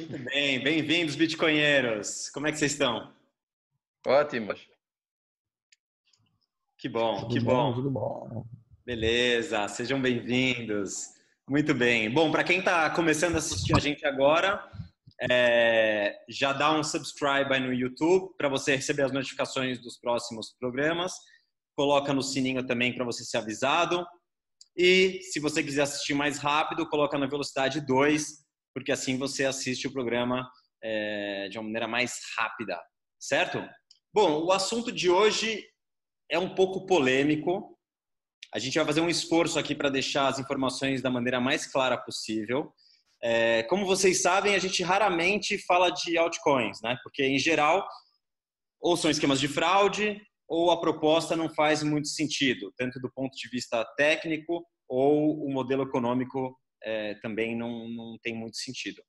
Muito bem, bem-vindos, bitcoinheiros. Como é que vocês estão? Ótimos. Que bom, Tudo que bom. Tudo bom. Beleza, sejam bem-vindos. Muito bem. Bom, para quem está começando a assistir a gente agora, é, já dá um subscribe aí no YouTube para você receber as notificações dos próximos programas. Coloca no sininho também para você ser avisado. E se você quiser assistir mais rápido, coloca na velocidade 2, porque assim você assiste o programa é, de uma maneira mais rápida, certo? Bom, o assunto de hoje é um pouco polêmico. A gente vai fazer um esforço aqui para deixar as informações da maneira mais clara possível. É, como vocês sabem, a gente raramente fala de altcoins, né? Porque, em geral, ou são esquemas de fraude, ou a proposta não faz muito sentido, tanto do ponto de vista técnico ou o modelo econômico é, também não, não tem muito sentido.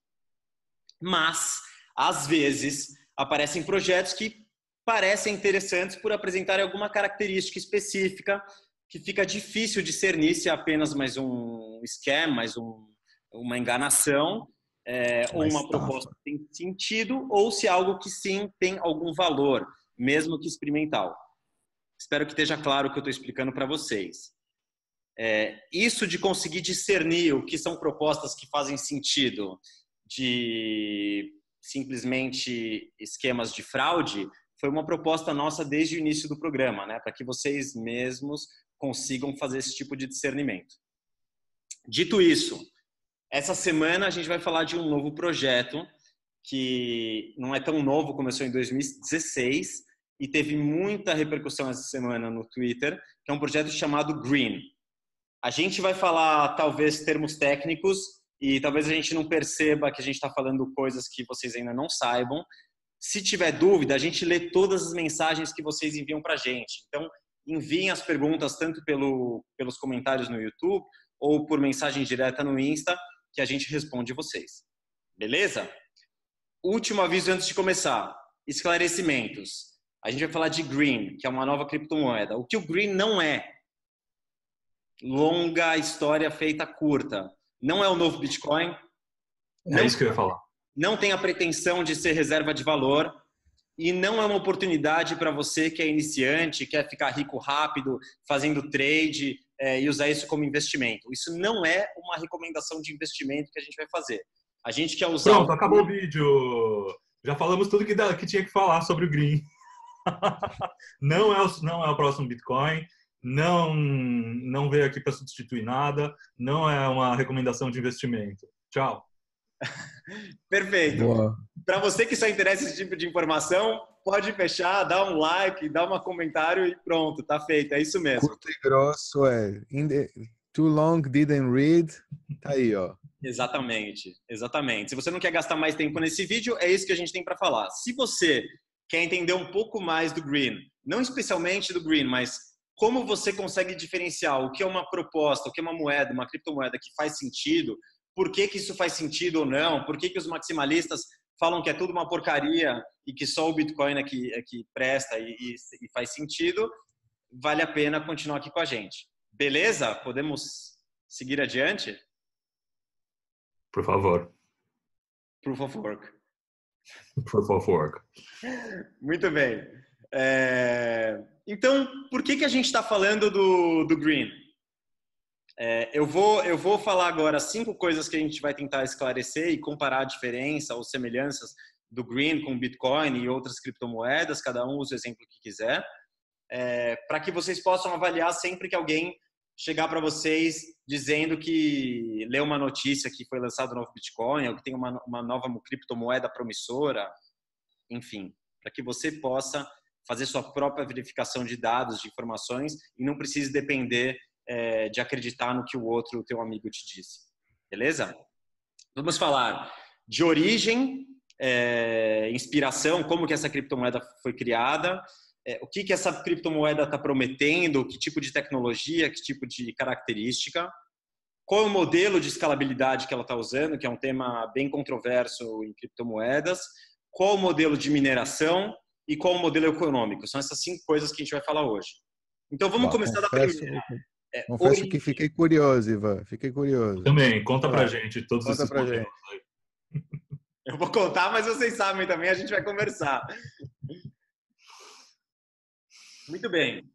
Mas, às vezes, aparecem projetos que parecem interessantes por apresentarem alguma característica específica que fica difícil de ser nisso apenas mais um scam, mais um, uma enganação, é, ou uma proposta que tem sentido, ou se algo que sim tem algum valor, mesmo que experimental. Espero que esteja claro o que eu estou explicando para vocês. É, isso de conseguir discernir o que são propostas que fazem sentido de simplesmente esquemas de fraude foi uma proposta nossa desde o início do programa, né, para que vocês mesmos consigam fazer esse tipo de discernimento. Dito isso, essa semana a gente vai falar de um novo projeto que não é tão novo, começou em 2016 e teve muita repercussão essa semana no Twitter, que é um projeto chamado Green. A gente vai falar talvez termos técnicos e talvez a gente não perceba que a gente está falando coisas que vocês ainda não saibam. Se tiver dúvida, a gente lê todas as mensagens que vocês enviam para a gente. Então, enviem as perguntas tanto pelo, pelos comentários no YouTube ou por mensagem direta no Insta, que a gente responde vocês. Beleza? Último aviso antes de começar: esclarecimentos. A gente vai falar de Green, que é uma nova criptomoeda. O que o Green não é? Longa história feita curta. Não é o novo Bitcoin. É não, isso que eu ia falar. Não tem a pretensão de ser reserva de valor e não é uma oportunidade para você que é iniciante, quer ficar rico rápido, fazendo trade é, e usar isso como investimento. Isso não é uma recomendação de investimento que a gente vai fazer. A gente quer usar. Pronto, acabou o vídeo. Já falamos tudo que, que tinha que falar sobre o Green. não, é o, não é o próximo Bitcoin. Não, não veio aqui para substituir nada. Não é uma recomendação de investimento. Tchau. Perfeito. Para você que só interessa esse tipo de informação, pode fechar, dá um like, dá um comentário e pronto, tá feito. É isso mesmo. Curto e grosso é. The... Too long didn't read. Tá aí, ó. Exatamente, exatamente. Se você não quer gastar mais tempo nesse vídeo, é isso que a gente tem para falar. Se você quer entender um pouco mais do Green, não especialmente do Green, mas como você consegue diferenciar o que é uma proposta, o que é uma moeda, uma criptomoeda que faz sentido, por que, que isso faz sentido ou não, por que, que os maximalistas falam que é tudo uma porcaria e que só o Bitcoin é que, é que presta e, e, e faz sentido, vale a pena continuar aqui com a gente. Beleza? Podemos seguir adiante? Por favor. Proof of work. Proof of work. Muito bem. É... Então, por que, que a gente está falando do, do Green? É, eu, vou, eu vou falar agora cinco coisas que a gente vai tentar esclarecer e comparar a diferença ou semelhanças do Green com Bitcoin e outras criptomoedas, cada um usa o exemplo que quiser, é, para que vocês possam avaliar sempre que alguém chegar para vocês dizendo que leu uma notícia que foi lançado um novo Bitcoin ou que tem uma, uma nova criptomoeda promissora, enfim, para que você possa fazer sua própria verificação de dados, de informações e não precise depender é, de acreditar no que o outro, o teu amigo te disse. Beleza? Vamos falar de origem, é, inspiração, como que essa criptomoeda foi criada, é, o que que essa criptomoeda está prometendo, que tipo de tecnologia, que tipo de característica, qual é o modelo de escalabilidade que ela está usando, que é um tema bem controverso em criptomoedas, qual o modelo de mineração e qual o modelo econômico. São essas cinco coisas que a gente vai falar hoje. Então vamos Bom, começar confesso, da primeira. É, Confesso origem... que fiquei curioso, Ivan. Fiquei curioso. Também, conta pra gente todos conta esses pra gente. Eu vou contar, mas vocês sabem também, a gente vai conversar. Muito bem.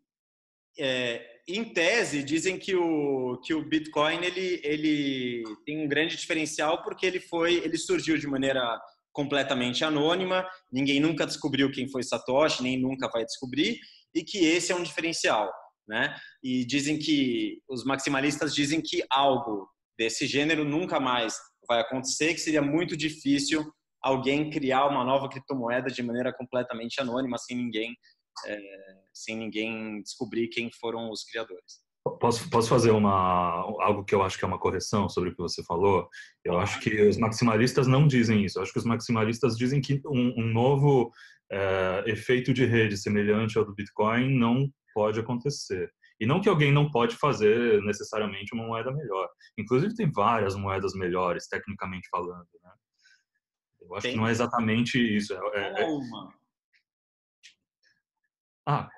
É, em tese, dizem que o, que o Bitcoin ele, ele tem um grande diferencial porque ele foi, ele surgiu de maneira completamente anônima, ninguém nunca descobriu quem foi Satoshi, nem nunca vai descobrir, e que esse é um diferencial, né? E dizem que os maximalistas dizem que algo desse gênero nunca mais vai acontecer, que seria muito difícil alguém criar uma nova criptomoeda de maneira completamente anônima, sem ninguém, é, sem ninguém descobrir quem foram os criadores. Posso, posso fazer uma, algo que eu acho que é uma correção sobre o que você falou? Eu acho que os maximalistas não dizem isso. Eu acho que os maximalistas dizem que um, um novo é, efeito de rede semelhante ao do Bitcoin não pode acontecer. E não que alguém não pode fazer necessariamente uma moeda melhor. Inclusive tem várias moedas melhores, tecnicamente falando. Né? Eu acho tem. que não é exatamente isso. É, é, uma. Ah,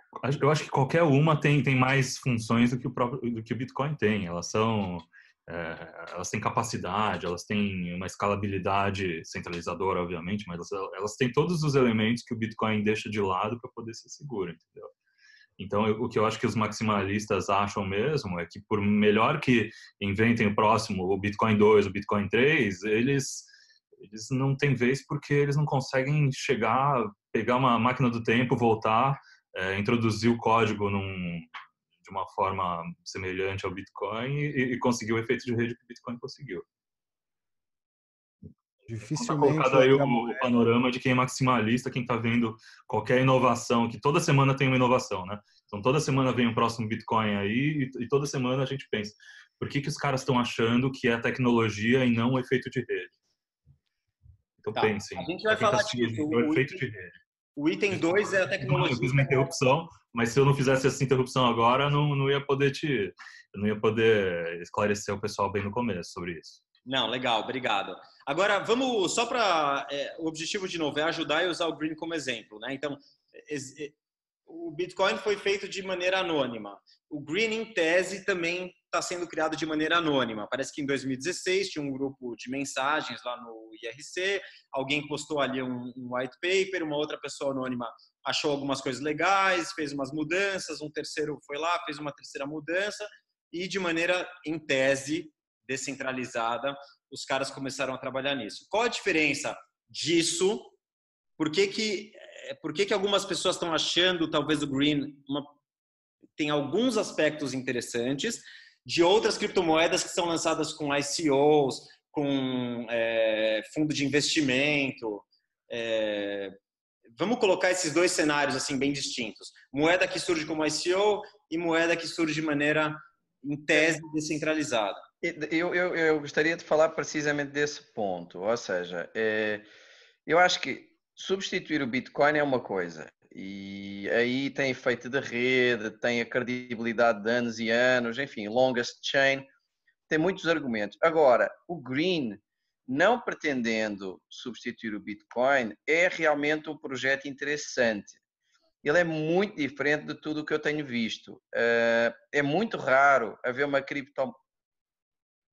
eu acho que qualquer uma tem, tem mais funções do que o próprio do que o Bitcoin tem. Elas são é, elas têm capacidade, elas têm uma escalabilidade centralizadora, obviamente, mas elas, elas têm todos os elementos que o Bitcoin deixa de lado para poder ser seguro, entendeu? Então, eu, o que eu acho que os maximalistas acham mesmo é que, por melhor que inventem o próximo, o Bitcoin 2, o Bitcoin 3, eles, eles não têm vez porque eles não conseguem chegar, pegar uma máquina do tempo, voltar é, introduzir o código num, de uma forma semelhante ao Bitcoin e, e conseguir o efeito de rede que o Bitcoin conseguiu. Dificilmente. Tá colocado aí o, o, panorama de quem é maximalista, quem está vendo qualquer inovação, que toda semana tem uma inovação, né? Então toda semana vem um próximo Bitcoin aí e, e toda semana a gente pensa, por que, que os caras estão achando que é tecnologia e não o efeito de rede? Então tá. pensem. A gente vai falar disso. O, o efeito de rede. O item 2 é a tecnologia. Eu fiz uma interrupção, mas se eu não fizesse essa interrupção agora, não, não ia poder te, não ia poder esclarecer o pessoal bem no começo sobre isso. Não, legal, obrigado. Agora, vamos só para é, o objetivo de novo é ajudar e usar o Green como exemplo, né? Então, o Bitcoin foi feito de maneira anônima. O Green, em tese, também está sendo criado de maneira anônima. Parece que em 2016 tinha um grupo de mensagens lá no IRC, alguém postou ali um, um white paper, uma outra pessoa anônima achou algumas coisas legais, fez umas mudanças, um terceiro foi lá, fez uma terceira mudança e de maneira, em tese, descentralizada, os caras começaram a trabalhar nisso. Qual a diferença disso? Por que que, eh, por que, que algumas pessoas estão achando talvez o Green uma, tem alguns aspectos interessantes de outras criptomoedas que são lançadas com ICOs, com é, fundo de investimento. É, vamos colocar esses dois cenários assim bem distintos: moeda que surge como ICO e moeda que surge de maneira, em tese, descentralizada. Eu, eu, eu gostaria de falar precisamente desse ponto, ou seja, é, eu acho que substituir o Bitcoin é uma coisa e aí tem efeito de rede, tem a credibilidade de anos e anos, enfim, longest chain, tem muitos argumentos. Agora, o Green, não pretendendo substituir o Bitcoin, é realmente um projeto interessante. Ele é muito diferente de tudo o que eu tenho visto. Eh, é muito raro haver uma cripto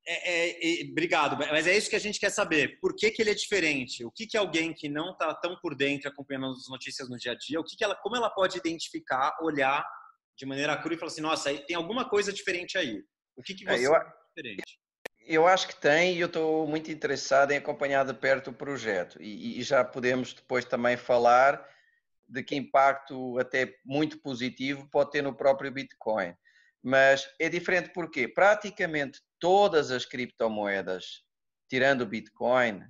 é, é, obrigado, mas é isso que a gente quer saber. Por que, que ele é diferente? O que, que alguém que não está tão por dentro acompanhando as notícias no dia a dia, o que, que ela, como ela pode identificar, olhar de maneira crua e falar assim, nossa, tem alguma coisa diferente aí. O que, que é, você eu, é diferente? Eu acho que tem e eu estou muito interessado em acompanhar de perto o projeto. E, e já podemos depois também falar de que impacto até muito positivo pode ter no próprio Bitcoin. Mas é diferente porque praticamente todas as criptomoedas, tirando o Bitcoin,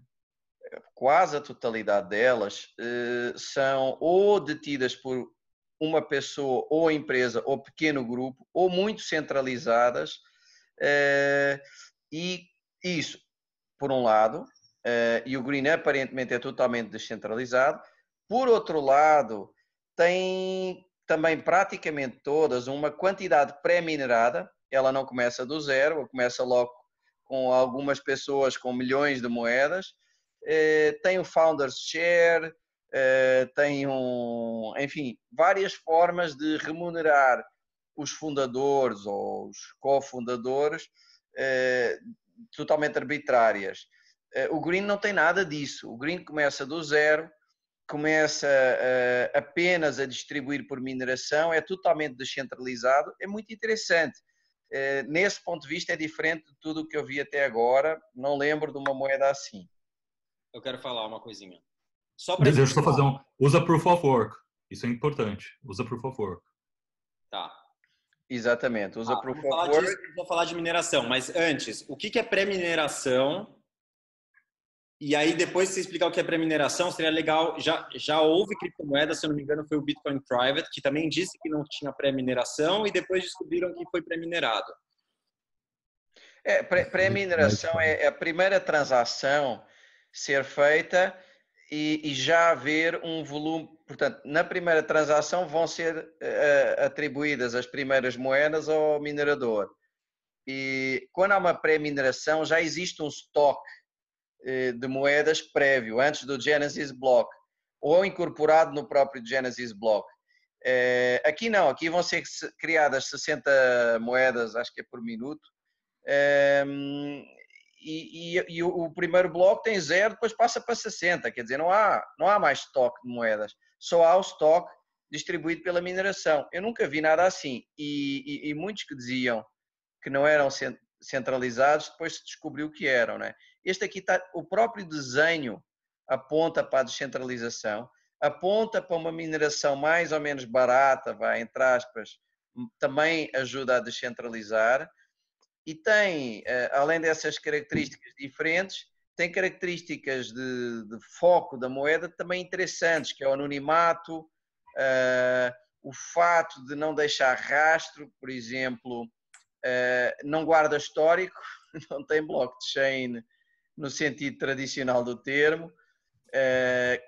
quase a totalidade delas, eh, são ou detidas por uma pessoa ou empresa ou pequeno grupo ou muito centralizadas eh, e isso por um lado eh, e o Green aparentemente é totalmente descentralizado por outro lado tem também praticamente todas uma quantidade pré-minerada ela não começa do zero, começa logo com algumas pessoas com milhões de moedas. Eh, tem o Founders Share, eh, tem um, enfim, várias formas de remunerar os fundadores ou os cofundadores eh, totalmente arbitrárias. O Green não tem nada disso. O Green começa do zero, começa uh, apenas a distribuir por mineração, é totalmente descentralizado, é muito interessante. Uh, nesse ponto de vista é diferente de tudo o que eu vi até agora, não lembro de uma moeda assim. Eu quero falar uma coisinha. Só para Deixa eu fazer um... Usa Proof of Work, isso é importante, usa Proof of Work. Tá. Exatamente, usa ah, Proof of Work. Disso, vou falar de mineração, mas antes, o que é pré-mineração e aí, depois de você explicar o que é pré-mineração, seria legal. Já, já houve criptomoeda, se eu não me engano, foi o Bitcoin Private, que também disse que não tinha pré-mineração e depois descobriram que foi pré-minerado. É, pré-mineração é, é a primeira transação ser feita e, e, já haver um volume. Portanto, na primeira transação vão ser uh, atribuídas as primeiras moedas ao minerador. E quando há uma pré-mineração, já existe um estoque de moedas prévio, antes do Genesis Block, ou incorporado no próprio Genesis Block. Eh, aqui não, aqui vão ser criadas 60 moedas, acho que é por minuto, ehm, e, e, e, o primeiro bloco tem zero, depois passa para 60, quer dizer, não há, não há mais estoque de moedas, só há o estoque distribuído pela mineração. Eu nunca vi nada assim, e, e muitos que diziam que não eram centralizados, depois se descobriu que eram, né? Este aqui está, o próprio desenho aponta para a descentralização, aponta para uma mineração mais ou menos barata, vai, entre aspas, também ajuda a descentralizar e tem, eh, além dessas características diferentes, tem características de, de foco da moeda também interessantes, que é o anonimato, uh, o fato de não deixar rastro, por exemplo, uh, não guarda histórico, não tem blockchain no sentido tradicional do termo. Eh,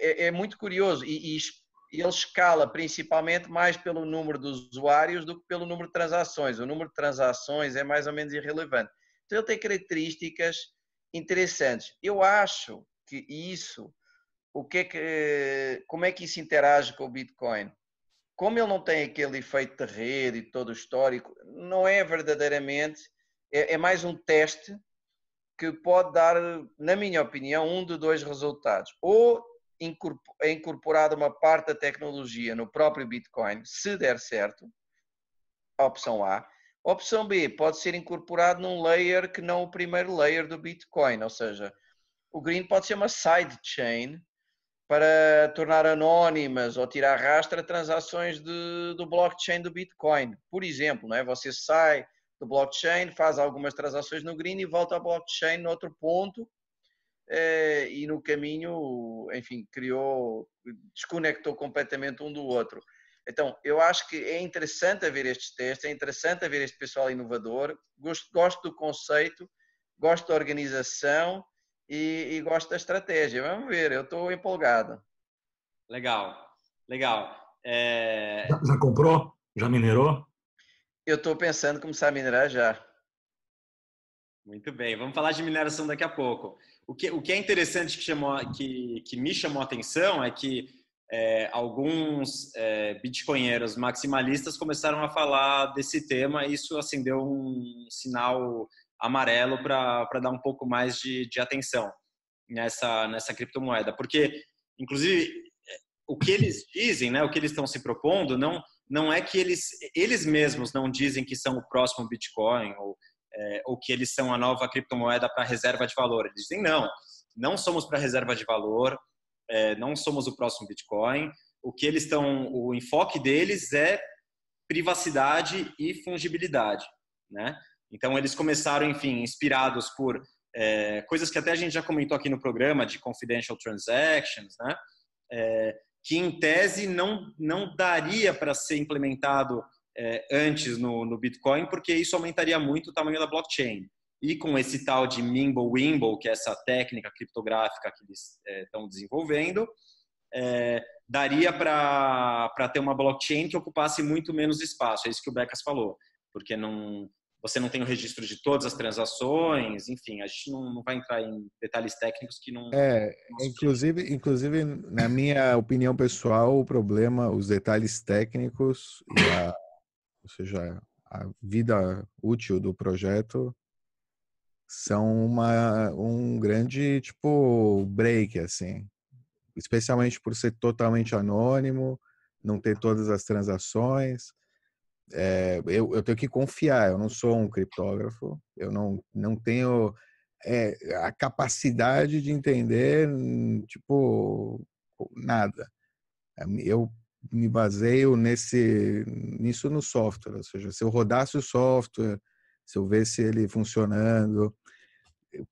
é, é muito curioso e, ele escala principalmente mais pelo número de usuários do que pelo número de transações. O número de transações é mais ou menos irrelevante. Então ele tem características interessantes. Eu acho que isso, o que é que, como é que isso interage com o Bitcoin? Como ele não tem aquele efeito de rede e todo o histórico, não é verdadeiramente, é, é mais um teste que pode dar, na minha opinião, um de dois resultados. Ou é incorporada uma parte da tecnologia no próprio Bitcoin, se der certo, a opção A. A opção B pode ser incorporado num layer que não o primeiro layer do Bitcoin, ou seja, o Green pode ser uma sidechain para tornar anónimas ou tirar rastra transações de, do blockchain do Bitcoin. Por exemplo, não é? você sai do blockchain, faz algumas transações no Green e volta ao blockchain no outro ponto eh, e no caminho, enfim, criou, desconectou completamente um do outro. Então, eu acho que é interessante haver estes testes, é interessante haver este pessoal inovador, gosto, gosto do conceito, gosto da organização e, e gosto da estratégia. Vamos ver, eu estou empolgado. Legal, legal. É... Já, já comprou? Já minerou? Eu estou pensando em começar a minerar já. Muito bem, vamos falar de mineração daqui a pouco. O que, o que é interessante que, chamou, que, que me chamou a atenção é que é, alguns é, bitcoinheiros maximalistas começaram a falar desse tema e isso acendeu um sinal amarelo para dar um pouco mais de, de atenção nessa, nessa criptomoeda. Porque, inclusive, o que eles dizem, né, o que eles estão se propondo, não não é que eles, eles mesmos não dizem que são o próximo Bitcoin ou, é, ou que eles são a nova criptomoeda para reserva de valor. Eles dizem não, não somos para reserva de valor, é, não somos o próximo Bitcoin. O que eles estão, o enfoque deles é privacidade e fungibilidade, né? Então eles começaram, enfim, inspirados por é, coisas que até a gente já comentou aqui no programa de confidential transactions, né? É, que em tese não, não daria para ser implementado é, antes no, no, Bitcoin, porque isso aumentaria muito o tamanho da blockchain. E com esse tal de Mimble-Wimble, que é essa técnica criptográfica que eles estão é, desenvolvendo, é, daria para ter uma blockchain que ocupasse muito menos espaço. É isso que o Becas falou, porque não, você não tem o registro de todas as transações, enfim, a gente não, não vai entrar em detalhes técnicos que não. É, inclusive, inclusive, na minha opinião pessoal, o problema, os detalhes técnicos, a, ou seja, a vida útil do projeto são uma, um grande tipo break assim, especialmente por ser totalmente anônimo, não ter todas as transações. É, eu, eu, tenho que confiar. Eu não sou um criptógrafo. Eu não, não tenho é, a capacidade de entender tipo nada. Eu me baseio nesse nisso no software, ou seja, se eu rodasse o software, se eu vesse ele funcionando,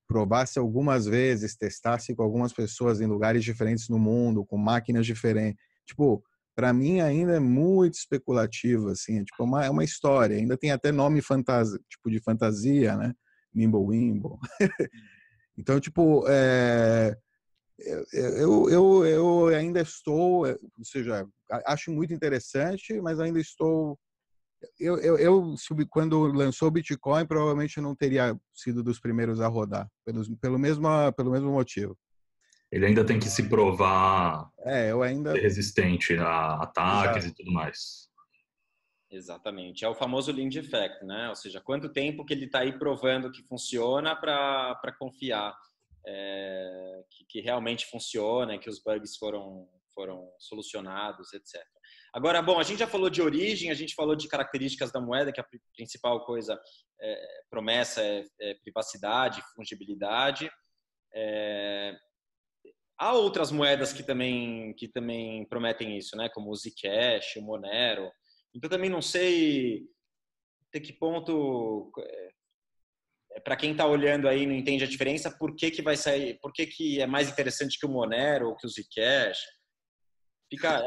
provasse algumas vezes, testasse com algumas pessoas em lugares diferentes no mundo, com máquinas diferentes. Tipo, para mim ainda é muito especulativo, assim, é tipo uma, é uma história. Ainda tem até nome fantasia, tipo de fantasia, né? Mimblewimble. então, tipo, é, eu, eu, eu ainda estou, ou seja, acho muito interessante, mas ainda estou eu, eu, eu, quando lançou o Bitcoin, provavelmente não teria sido dos primeiros a rodar, pelo, pelo, mesmo, pelo mesmo motivo. Ele ainda tem que se provar é, eu ainda... resistente a ataques Exato. e tudo mais. Exatamente. É o famoso Lind Effect, né? Ou seja, quanto tempo que ele está aí provando que funciona para confiar é, que, que, realmente funciona, que os bugs foram, foram solucionados, etc. Agora, bom, a gente já falou de origem, a gente falou de características da moeda, que a principal coisa, é, promessa é, é, privacidade, fungibilidade. É, há outras moedas que também, que também prometem isso, né? Como o Zcash, o Monero. Então, também não sei até que ponto, é, é para quem está olhando aí não entende a diferença, por que, que vai sair, por que, que é mais interessante que o Monero ou que o Zcash?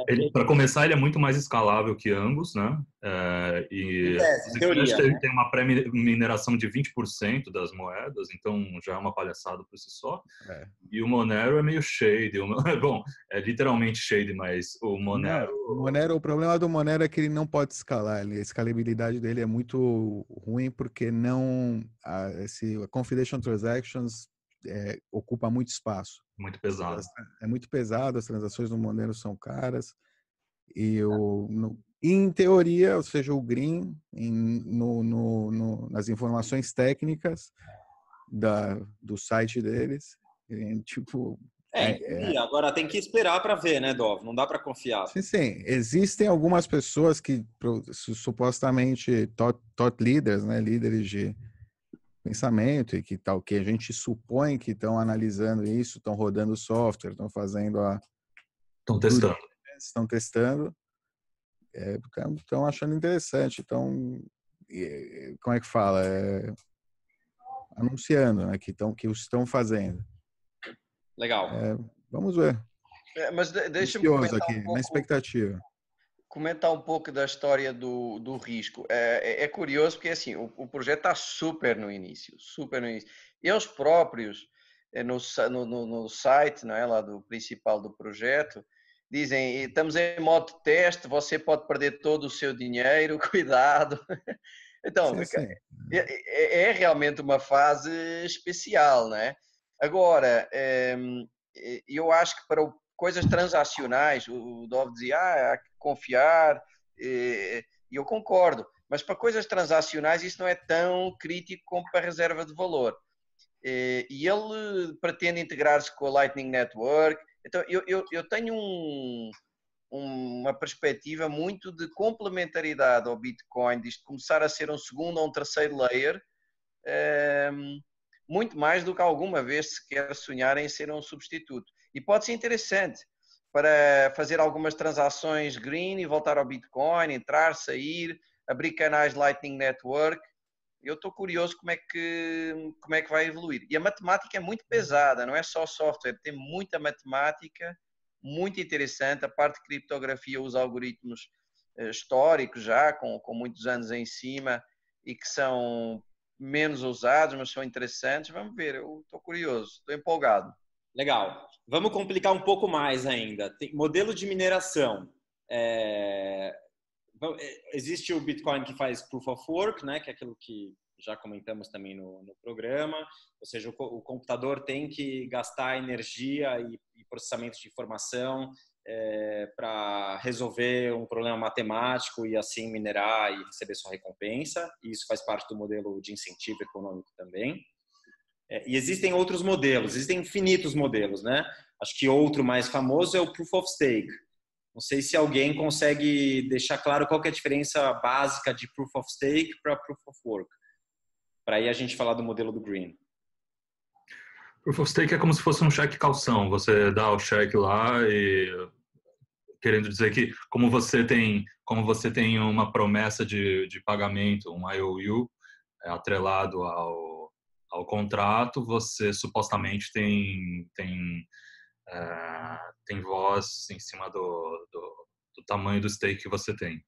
É, Para começar, ele é muito mais escalável que Angus, né? É, e é, teoria, ele né? tem uma pré-mineração de 20% das moedas, então já é uma palhaçada por si só. É. E o Monero é meio shade. Bom, é literalmente shade, mas o Monero... Não, o Monero... O problema do Monero é que ele não pode escalar. A escalabilidade dele é muito ruim porque não... A, esse, a Confidential Transactions é, ocupa muito espaço. Muito pesado. É muito pesado, as transações no Monero são caras. E o, no, em teoria, ou seja, o Green, em, no, no, no, nas informações técnicas da, do site deles, em, tipo. É, é, agora tem que esperar para ver, né, Dov? Não dá para confiar. Sim, sim. Existem algumas pessoas que supostamente thought, thought leaders, né, líderes de, pensamento e que tal que a gente supõe que estão analisando isso, estão rodando o software, estão fazendo a estão testando, estão testando, estão é, achando interessante, então como é que fala, é, anunciando, né, que estão que estão fazendo. Legal. É, vamos ver. É, mas deixa eu aqui, um pouco... na expectativa comentar um pouco da história do, do risco. É, é, é curioso porque assim, o, o projeto está super no início, super no início. Eles próprios, eh, no, no, no site não é, lá do principal do projeto, dizem, estamos em modo de teste, você pode perder todo o seu dinheiro, cuidado. Então, sim, sim. É, é, é, realmente uma fase especial, não é? Agora, ehm, eu acho que para coisas transacionais, o Dov dizia, ah, confiar, e eu concordo, mas para coisas transacionais isso não é tão crítico como para reserva de valor. E ele pretende integrar-se com a Lightning Network, então eu, eu, eu tenho um, uma perspectiva muito de complementaridade ao Bitcoin, de começar a ser um segundo ou um terceiro layer, ehm, muito mais do que alguma vez se quer sonhar em ser um substituto. E pode ser interessante para fazer algumas transações green e voltar ao Bitcoin, entrar, sair, abrir canais Lightning Network. Eu estou curioso como é, que, como é que vai evoluir. E a matemática é muito pesada, não é só software, tem muita matemática, muito interessante. A parte de criptografia usa algoritmos eh, históricos já, com, com muitos anos em cima e que são menos usados, mas são interessantes. Vamos ver, eu estou curioso, estou empolgado. Legal. Vamos complicar um pouco mais ainda. Tem modelo de mineração. É... é existe o Bitcoin que faz Proof of Work, né, que é aquilo que já comentamos também no, no programa. Ou seja, o, o, computador tem que gastar energia e, e processamento de informação é, para resolver um problema matemático e assim minerar e receber sua recompensa. E isso faz parte do modelo de incentivo econômico também. É, e existem outros modelos, existem infinitos modelos, né? Acho que outro mais famoso é o Proof of Stake. Não sei se alguém consegue deixar claro qual é a diferença básica de Proof of Stake para Proof of Work. Para aí a gente falar do modelo do Green. Proof of Stake é como se fosse um cheque calção. Você dá o cheque lá e querendo dizer que como você tem como você tem uma promessa de, de pagamento, um IOU é, atrelado ao, ao contrato, você supostamente tem tem é, tem voz em cima do, do, do, tamanho do stake que você tem.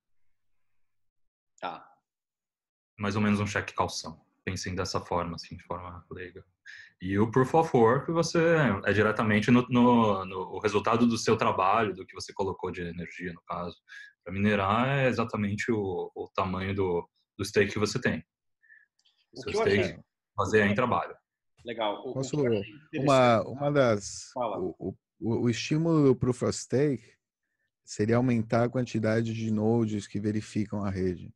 Tá. Mais ou menos um cheque calção. Pensem dessa forma, assim, de forma leiga. E o Proof of Work você é diretamente no, no, no resultado do seu trabalho, do que você colocou de energia, no caso. Para minerar é exatamente o, o tamanho do, do stake que você tem. O seu stake achei... fazer em trabalho. Legal. O, Posso, uma, uma das. O, o, o, estímulo do Proof of Stake seria aumentar a quantidade de nodes que verificam a rede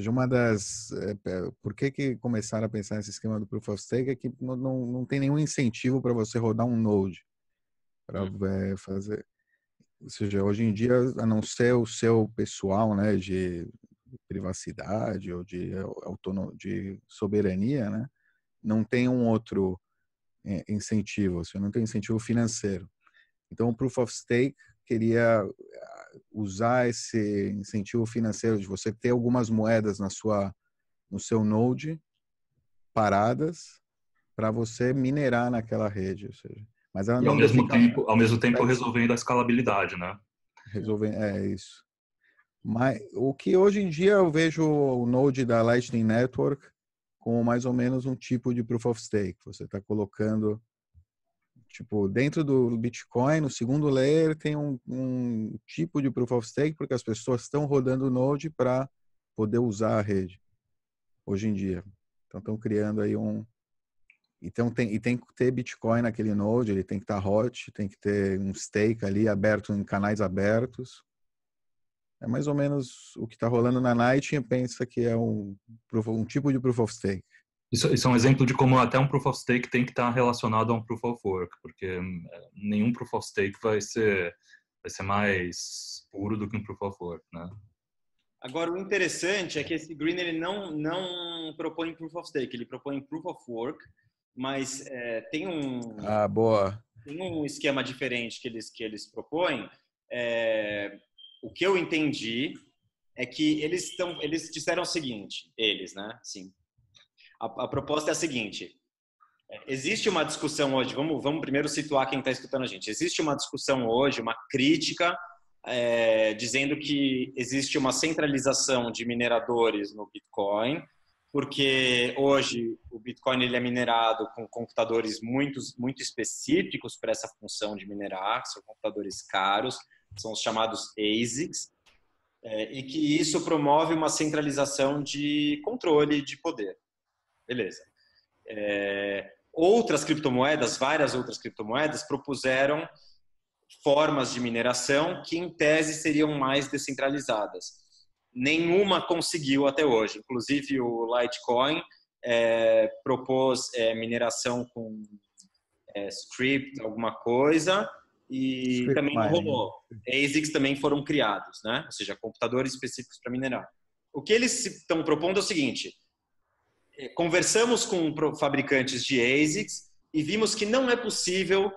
seja, uma das. É, por que, que começaram a pensar nesse esquema do Proof of Stake é que não, não, não tem nenhum incentivo para você rodar um node para hum. é, fazer. Ou seja, hoje em dia, a não ser o seu pessoal, né, de privacidade ou de autonomia, de soberania, né, não tem um outro é, incentivo, você não tem incentivo financeiro. Então, o Proof of Stake queria usar esse incentivo financeiro de você ter algumas moedas na sua no seu node paradas para você minerar naquela rede, ou seja, mas ela e ao mesmo fica... tempo, ao mesmo tempo resolvendo a escalabilidade, né? Resolvendo, é isso. Mas o que hoje em dia eu vejo o node da Lightning Network com mais ou menos um tipo de proof of stake. Você está colocando Tipo, dentro do Bitcoin, no segundo layer, tem um, um tipo de Proof of Stake, porque as pessoas estão rodando o Node para poder usar a rede, hoje em dia. Então, estão criando aí um... Então, tem, e tem que ter Bitcoin naquele Node, ele tem que estar tá hot, tem que ter um stake ali aberto em canais abertos. É mais ou menos o que está rolando na Night e pensa que é um, um tipo de Proof of Stake. Isso, isso, é um exemplo de como até um Proof of Stake tem que estar relacionado a um Proof of Work, porque é, nenhum Proof of Stake vai ser, vai ser mais puro do que um Proof of Work, né? Agora, o interessante é que esse Green ele não, não propõe Proof of Stake, ele propõe Proof of Work, mas é, tem um... Ah, boa. Tem um esquema diferente que eles, que eles propõem. É, o que eu entendi é que eles, estão, eles disseram o seguinte, eles, né? Sim, a, a proposta é a seguinte: é, existe uma discussão hoje, vamos, vamos primeiro situar quem está escutando a gente. Existe uma discussão hoje, uma crítica, é, dizendo que existe uma centralização de mineradores no Bitcoin, porque hoje o Bitcoin ele é minerado com computadores muito, muito específicos para essa função de minerar, são computadores caros, são os chamados ASICs, é, e que isso promove uma centralização de controle de poder. Beleza. É, outras criptomoedas, várias outras criptomoedas, propuseram formas de mineração que, em tese, seriam mais descentralizadas. Nenhuma conseguiu até hoje. Inclusive, o Litecoin é, propôs é, mineração com é, script, alguma coisa, e também não rolou. ASICs também foram criados, né? ou seja, computadores específicos para minerar. O que eles estão propondo é o seguinte: é, conversamos com fabricantes de ASICs e vimos que não é possível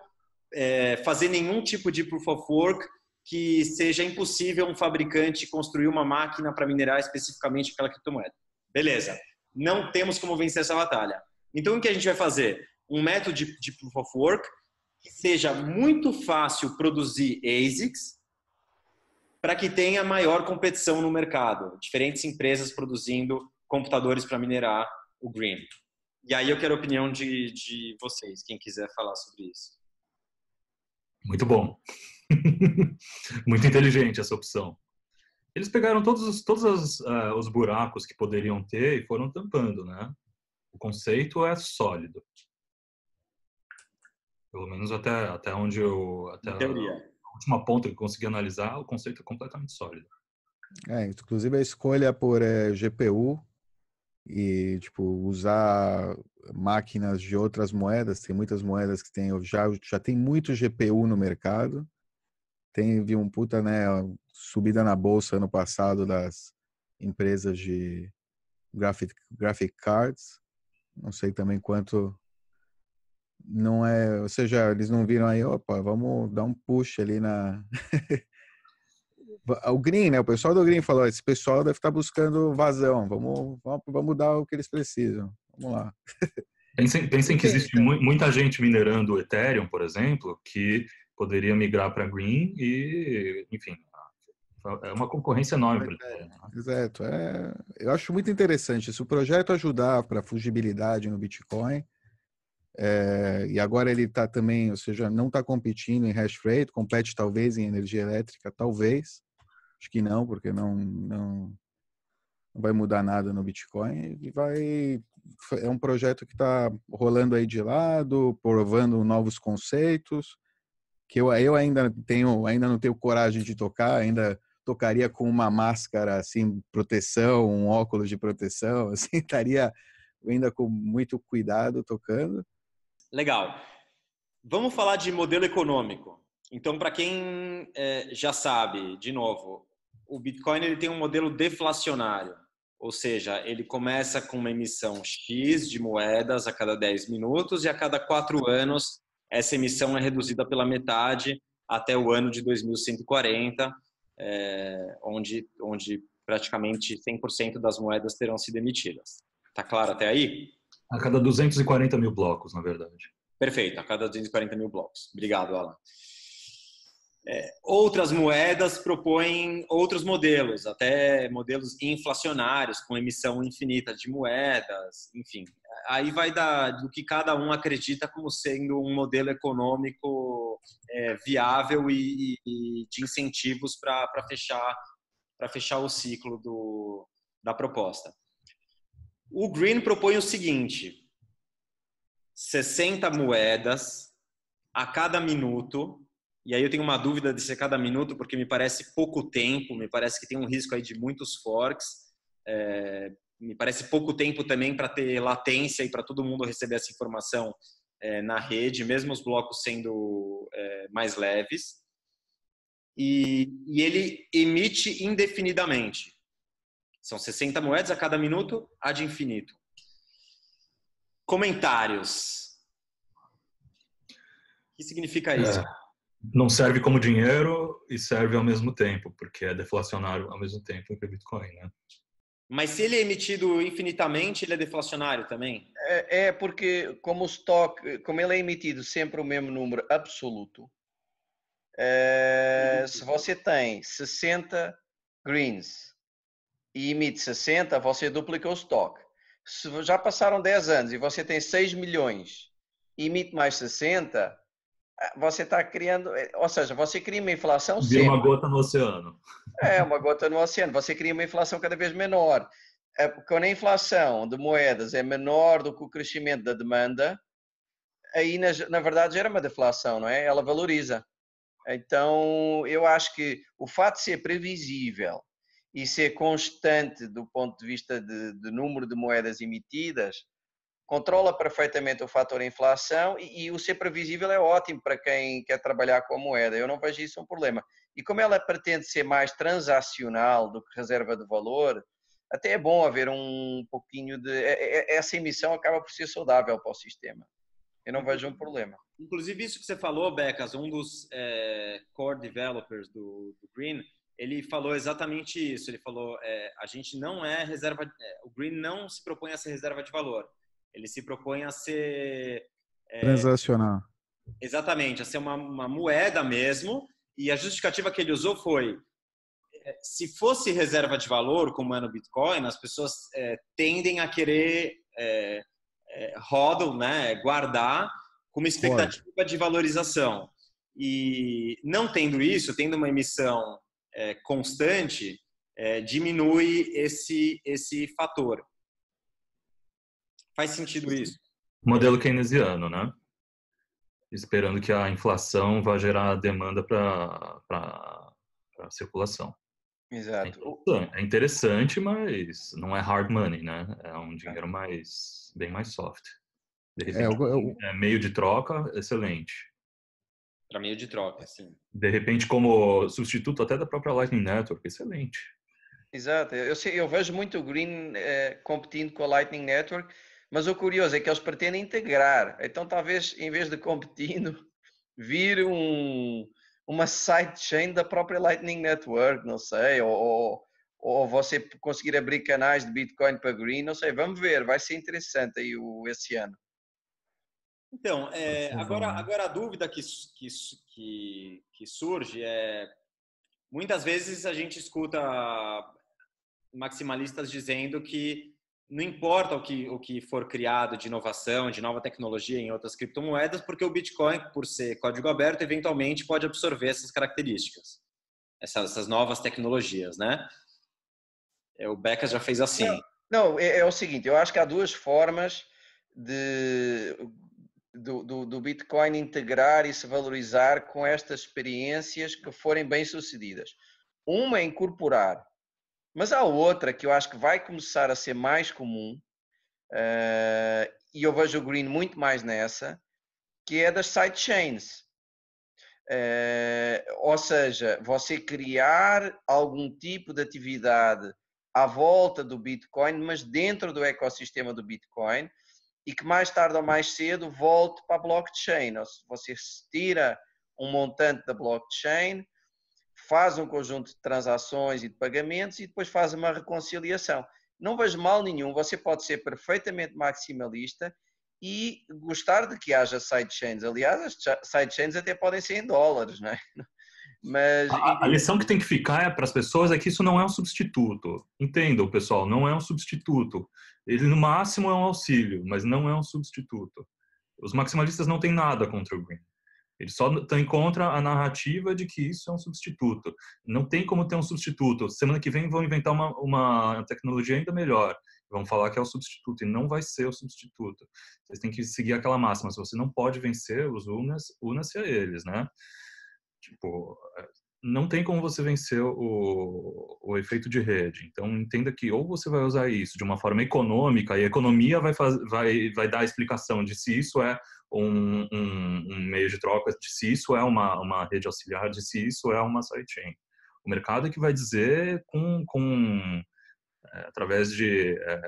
é, fazer nenhum tipo de proof of work que seja impossível um fabricante construir uma máquina para minerar especificamente aquela criptomoeda. Beleza, não temos como vencer essa batalha. Então, o que a gente vai fazer? Um método de, de proof of work que seja muito fácil produzir ASICs para que tenha maior competição no mercado. Diferentes empresas produzindo computadores para minerar o Green. E aí eu quero a opinião de, de vocês, quem quiser falar sobre isso. Muito bom. Muito inteligente essa opção. Eles pegaram todos, os, todos os, uh, os buracos que poderiam ter e foram tampando, né? O conceito é sólido. Pelo menos até, até onde eu. Até a, a última ponta que eu consegui analisar, o conceito é completamente sólido. É, inclusive a escolha por é, GPU e tipo usar máquinas de outras moedas. Tem muitas moedas que tem já já tem muito GPU no mercado. Teve um puta né subida na bolsa ano passado das empresas de graphic, graphic cards. Não sei também quanto não é, ou seja, eles não viram aí, opa, vamos dar um push ali na o Green, né? O pessoal do Green falou, esse pessoal deve estar buscando vazão, vamos, vamos, vamos dar o que eles precisam. Vamos lá. Pensem, pensem que existe muita gente minerando o Ethereum, por exemplo, que poderia migrar para Green e, enfim, é uma concorrência enorme. É, exato. É, eu acho muito interessante. Se o projeto ajudar para fugibilidade no Bitcoin, é, e agora ele está também, ou seja, não está competindo em hash rate, compete talvez em energia elétrica, talvez. Acho que não, porque não, não, não vai mudar nada no Bitcoin. E vai. É um projeto que está rolando aí de lado, provando novos conceitos, que eu, eu ainda tenho, ainda não tenho coragem de tocar, ainda tocaria com uma máscara assim, proteção, um óculos de proteção, assim, estaria ainda com muito cuidado tocando. Legal. Vamos falar de modelo econômico. Então, para quem é, já sabe, de novo, o Bitcoin ele tem um modelo deflacionário, ou seja, ele começa com uma emissão X de moedas a cada 10 minutos e a cada quatro anos essa emissão é reduzida pela metade até o ano de 2140 é, onde, onde praticamente 100% das moedas terão sido emitidas. Tá claro até aí? A cada 240 mil blocos, na verdade. Perfeito, a cada 240 mil blocos. Obrigado, Alan. É, outras moedas propõem outros modelos, até modelos inflacionários, com emissão infinita de moedas, enfim. Aí vai dar do que cada um acredita como sendo um modelo econômico é, viável e, e, de incentivos para fechar, fechar o ciclo do, da proposta. O Green propõe o seguinte: 60 moedas a cada minuto e aí eu tenho uma dúvida de ser cada minuto, porque me parece pouco tempo, me parece que tem um risco aí de muitos forks. É, me parece pouco tempo também para ter latência e para todo mundo receber essa informação é, na rede, mesmo os blocos sendo é, mais leves. E, e ele emite indefinidamente. São 60 moedas a cada minuto, ad infinito. Comentários. O que significa isso? É não serve como dinheiro e serve ao mesmo tempo, porque é deflacionário ao mesmo tempo que o Bitcoin, né? Mas se ele é emitido infinitamente, ele é deflacionário também? É, é porque como o estoque, como ele é emitido sempre o mesmo número absoluto, é, se você tem 60 greens e emite 60, você duplica o estoque. Se já passaram 10 anos e você tem 6 milhões e emite mais 60, você está criando, é, ou seja, você cria uma inflação Vira sempre. uma gota no oceano. É, uma gota no oceano. Você cria uma inflação cada vez menor. É, quando a inflação de moedas é menor do que o crescimento da demanda, aí na, na verdade gera uma deflação, não é? Ela valoriza. Então, eu acho que o fato de ser previsível e ser constante do ponto de vista de, de número de moedas emitidas controla perfeitamente o fator inflação e, e, o ser previsível é ótimo para quem quer trabalhar com a moeda. Eu não vejo isso um problema. E como ela pretende ser mais transacional do que reserva de valor, até é bom haver um pouquinho de. É, é, essa emissão acaba por ser saudável para o sistema. Eu não vejo um problema. Inclusive, isso que você falou, Becas, um dos é, core developers do, do, Green, ele falou exatamente isso. Ele falou: é, a gente não é reserva. É, o Green não se propõe a ser reserva de valor ele se propõe a ser. É, Transacional. Exatamente, a ser uma, uma moeda mesmo. E a justificativa que ele usou foi: é, se fosse reserva de valor, como é no Bitcoin, as pessoas é, tendem a querer é, é, hodl, né, guardar, com uma expectativa Pode. de valorização. E não tendo isso, tendo uma emissão é, constante, é, diminui esse, esse fator. Faz sentido isso? Modelo keynesiano, né? Esperando que a inflação vá gerar demanda para a circulação. Exato. É interessante, mas não é hard money, né? É um dinheiro mais bem mais soft. De repente, é, eu, eu... é meio de troca, excelente. Para meio de troca, sim. De repente, como substituto até da própria Lightning Network, excelente. Exato. Eu, sei, eu vejo muito o Green é, competindo com a Lightning Network, mas o curioso é que eles pretendem integrar. Então, talvez, em vez de competindo, vir um, uma sidechain da própria Lightning Network, não sei, ou, ou, você conseguir abrir canais de Bitcoin para Green, não sei, vamos ver, vai ser interessante aí o, esse ano. Então, é, agora, agora a dúvida que, que, que, que surge é, muitas vezes a gente escuta maximalistas dizendo que não importa o que, o que for criado de inovação, de nova tecnologia em outras criptomoedas, porque o Bitcoin, por ser código aberto, eventualmente pode absorver essas características, essas, essas novas tecnologias, né? É, o Becca já fez assim. Não, não é, é, o seguinte, eu acho que há duas formas de, do, do, do Bitcoin integrar e se valorizar com estas experiências que forem bem sucedidas. Uma é incorporar mas há outra que eu acho que vai começar a ser mais comum, uh, e eu vejo o Green muito mais nessa, que é das sidechains. Uh, ou seja, você criar algum tipo de atividade à volta do Bitcoin, mas dentro do ecossistema do Bitcoin, e que mais tarde ou mais cedo volte para a blockchain. Ou seja, você tira um montante da blockchain, faz um conjunto de transações e de pagamentos e depois faz uma reconciliação. Não vejo mal nenhum, você pode ser perfeitamente maximalista e gostar de que haja sidechains. Aliás, as sidechains até podem ser em dólares, não é? Mas... A, a, lição que tem que ficar é para as pessoas é que isso não é um substituto. Entendam, pessoal, não é um substituto. Ele, no máximo, é um auxílio, mas não é um substituto. Os maximalistas não têm nada contra o Green. Ele só encontra a narrativa de que isso é um substituto. Não tem como ter um substituto. Semana que vem vão inventar uma, uma tecnologia ainda melhor. Vão falar que é o substituto e não vai ser o substituto. Vocês têm que seguir aquela máxima. Se você não pode vencer os unas, una-se a eles, né? Tipo, não tem como você vencer o, o efeito de rede. Então, entenda que ou você vai usar isso de uma forma econômica, e a economia vai, faz, vai, vai dar a explicação de se isso é um, um, um, meio de troca, de se isso é uma, uma rede auxiliar, de se isso é uma sidechain. O mercado é que vai dizer com, com é, através de é,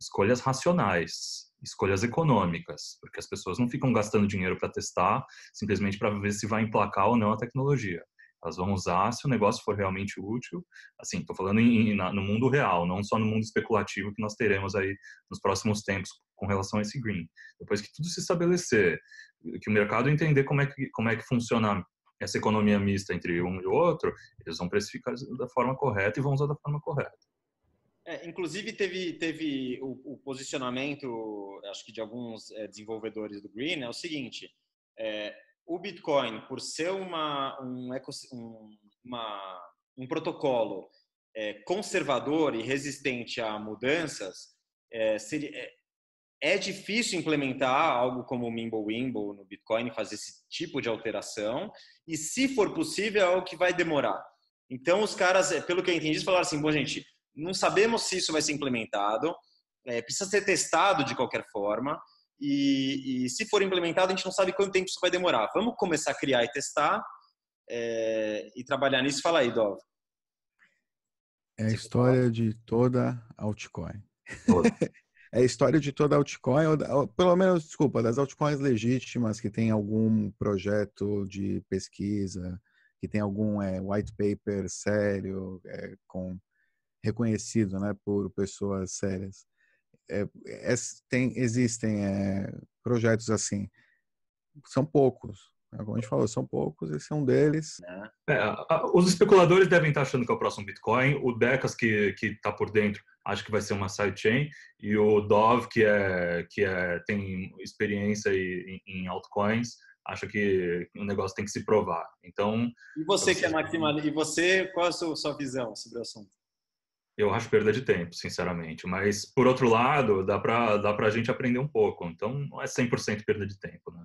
escolhas racionais, escolhas econômicas, porque as pessoas não ficam gastando dinheiro para testar simplesmente para ver se vai emplacar ou não a tecnologia. Elas vão usar se o negócio for realmente útil. Assim, estou falando em, na, no mundo real, não só no mundo especulativo que nós teremos aí nos próximos tempos com relação a esse green. Depois que tudo se estabelecer, que o mercado entender como é que, como é que funciona essa economia mista entre um e outro, eles vão precificar da forma correta e vão usar da forma correta. É, inclusive teve teve o, o, posicionamento, acho que de alguns é, desenvolvedores do Green é o seguinte: é, o Bitcoin, por ser uma, um, um, uma, um protocolo é, conservador e resistente a mudanças, é, seria, é, é difícil implementar algo como o Mimblewimble no Bitcoin, fazer esse tipo de alteração, e se for possível, é algo que vai demorar. Então, os caras, pelo que eu entendi, falaram assim: bom, gente, não sabemos se isso vai ser implementado, é, precisa ser testado de qualquer forma. E, e, se for implementado, a gente não sabe quanto tempo isso vai demorar. Vamos começar a criar e testar é, e trabalhar nisso. Fala aí, Dov. É a história de toda altcoin. é a história de toda altcoin, ou, pelo menos, desculpa, das altcoins legítimas que tem algum projeto de pesquisa, que tem algum é, white paper sério, é, com reconhecido né, por pessoas sérias é, é, tem, existem é, projetos assim. São poucos. Né, como a gente falou, são poucos, esse é um deles. É, os especuladores devem estar achando que é o próximo Bitcoin, o Decas, que está por dentro, acha que vai ser uma sidechain, e o Dove, que, é, que é, tem experiência em, em altcoins, acha que o negócio tem que se provar. Então. E você que é maximalista, e você, qual é a sua, sua visão sobre o assunto? Eu acho perda de tempo, sinceramente. Mas, por outro lado, dá para dá a gente aprender um pouco. Então, não é 100% perda de tempo, né?